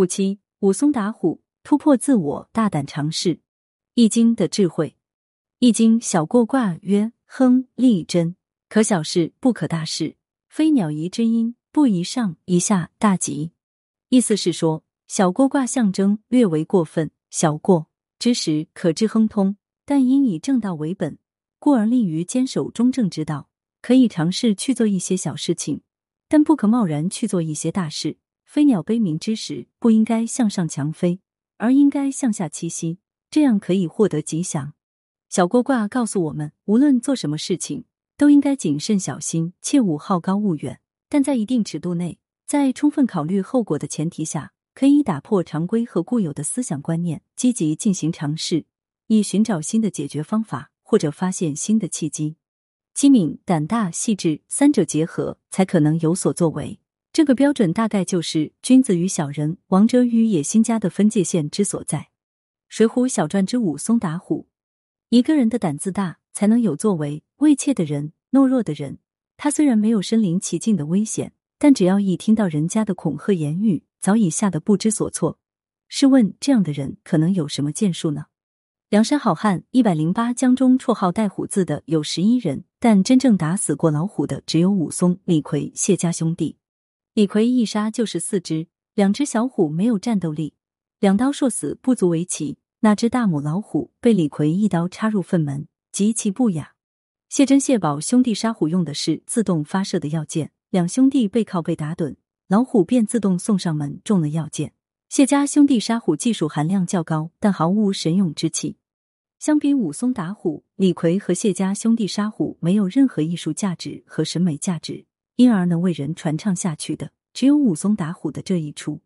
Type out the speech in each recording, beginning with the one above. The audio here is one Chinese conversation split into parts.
五七，武松打虎，突破自我，大胆尝试。易经的智慧，易经小过卦曰：亨，利贞，可小事，不可大事。飞鸟宜之音，不宜上宜下，大吉。意思是说，小过卦象征略为过分，小过之时可知亨通，但应以正道为本，故而利于坚守中正之道。可以尝试去做一些小事情，但不可贸然去做一些大事。飞鸟悲鸣之时，不应该向上强飞，而应该向下栖息，这样可以获得吉祥。小过卦告诉我们，无论做什么事情，都应该谨慎小心，切勿好高骛远，但在一定尺度内，在充分考虑后果的前提下，可以打破常规和固有的思想观念，积极进行尝试，以寻找新的解决方法，或者发现新的契机。机敏、胆大、细致三者结合，才可能有所作为。这个标准大概就是君子与小人、王者与野心家的分界线之所在。《水浒小传》之武松打虎，一个人的胆子大，才能有作为。畏怯的人、懦弱的人，他虽然没有身临其境的危险，但只要一听到人家的恐吓言语，早已吓得不知所措。试问这样的人，可能有什么建树呢？梁山好汉一百零八将中，绰号带虎字的有十一人，但真正打死过老虎的只有武松、李逵、谢家兄弟。李逵一杀就是四只，两只小虎没有战斗力，两刀硕死不足为奇。那只大母老虎被李逵一刀插入粪门，极其不雅。谢珍、谢宝兄弟杀虎用的是自动发射的药箭，两兄弟背靠背打盹，老虎便自动送上门，中了药箭。谢家兄弟杀虎技术含量较高，但毫无神勇之气。相比武松打虎，李逵和谢家兄弟杀虎没有任何艺术价值和审美价值，因而能为人传唱下去的，只有武松打虎的这一出。《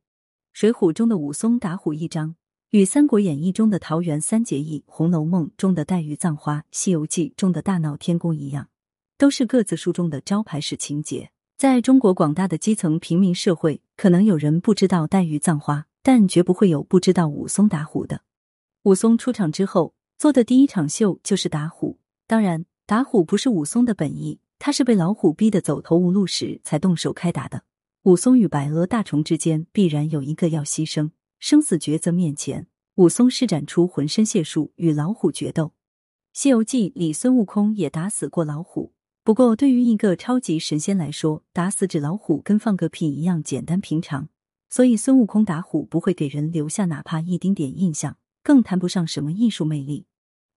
水浒》中的武松打虎一章，与《三国演义》中的桃园三结义、《红楼梦》中的黛玉葬花、《西游记》中的大闹天宫一样，都是各自书中的招牌式情节。在中国广大的基层平民社会，可能有人不知道黛玉葬花，但绝不会有不知道武松打虎的。武松出场之后。做的第一场秀就是打虎，当然打虎不是武松的本意，他是被老虎逼得走投无路时才动手开打的。武松与白额大虫之间必然有一个要牺牲，生死抉择面前，武松施展出浑身解数与老虎决斗。《西游记》里孙悟空也打死过老虎，不过对于一个超级神仙来说，打死纸老虎跟放个屁一样简单平常，所以孙悟空打虎不会给人留下哪怕一丁点印象。更谈不上什么艺术魅力，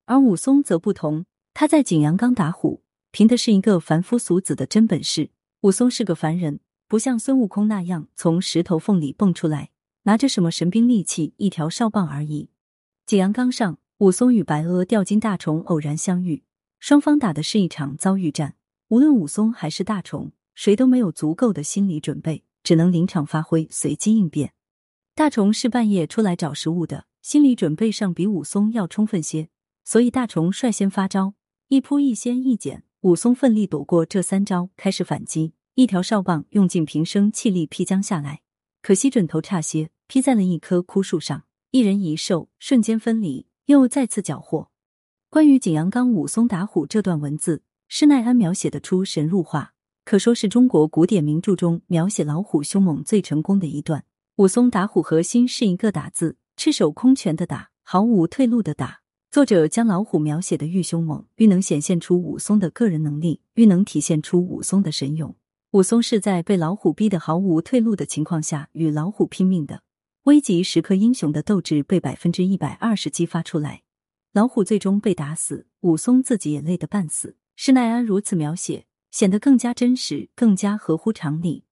而武松则不同。他在景阳冈打虎，凭的是一个凡夫俗子的真本事。武松是个凡人，不像孙悟空那样从石头缝里蹦出来，拿着什么神兵利器，一条哨棒而已。景阳冈上，武松与白阿吊金大虫偶然相遇，双方打的是一场遭遇战。无论武松还是大虫，谁都没有足够的心理准备，只能临场发挥，随机应变。大虫是半夜出来找食物的。心理准备上比武松要充分些，所以大虫率先发招，一扑一掀一剪，武松奋力躲过这三招，开始反击。一条哨棒用尽平生气力劈将下来，可惜准头差些，劈在了一棵枯树上，一人一兽瞬间分离，又再次缴获。关于景阳冈武松打虎这段文字，施耐庵描写的出神入化，可说是中国古典名著中描写老虎凶猛最成功的一段。武松打虎核心是一个打字。赤手空拳的打，毫无退路的打。作者将老虎描写的愈凶猛，愈能显现出武松的个人能力，愈能体现出武松的神勇。武松是在被老虎逼得毫无退路的情况下与老虎拼命的，危急时刻英雄的斗志被百分之一百二十激发出来。老虎最终被打死，武松自己也累得半死。施耐庵如此描写，显得更加真实，更加合乎常理。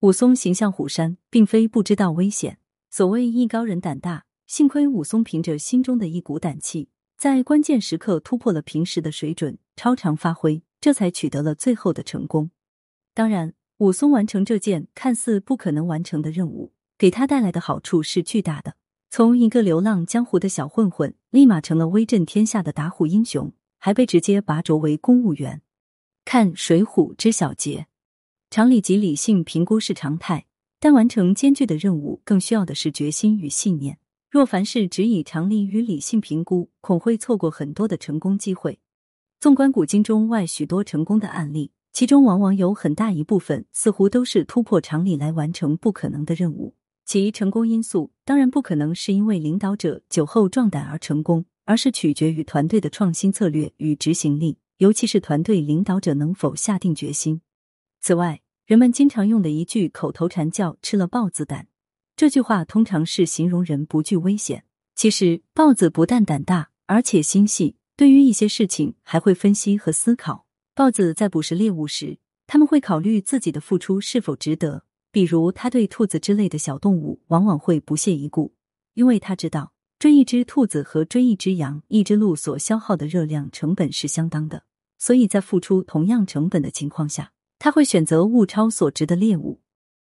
武松形象虎山，并非不知道危险。所谓艺高人胆大。幸亏武松凭着心中的一股胆气，在关键时刻突破了平时的水准，超常发挥，这才取得了最后的成功。当然，武松完成这件看似不可能完成的任务，给他带来的好处是巨大的。从一个流浪江湖的小混混，立马成了威震天下的打虎英雄，还被直接拔擢为公务员。看《水浒》之小节，常理及理性评估是常态，但完成艰巨的任务，更需要的是决心与信念。若凡事只以常理与理性评估，恐会错过很多的成功机会。纵观古今中外许多成功的案例，其中往往有很大一部分似乎都是突破常理来完成不可能的任务。其成功因素当然不可能是因为领导者酒后壮胆而成功，而是取决于团队的创新策略与执行力，尤其是团队领导者能否下定决心。此外，人们经常用的一句口头禅叫“吃了豹子胆”，这句话通常是形容人不惧危险。其实，豹子不但胆大，而且心细，对于一些事情还会分析和思考。豹子在捕食猎物时，他们会考虑自己的付出是否值得。比如，他对兔子之类的小动物往往会不屑一顾，因为他知道追一只兔子和追一只羊、一只鹿所消耗的热量成本是相当的，所以在付出同样成本的情况下，他会选择物超所值的猎物。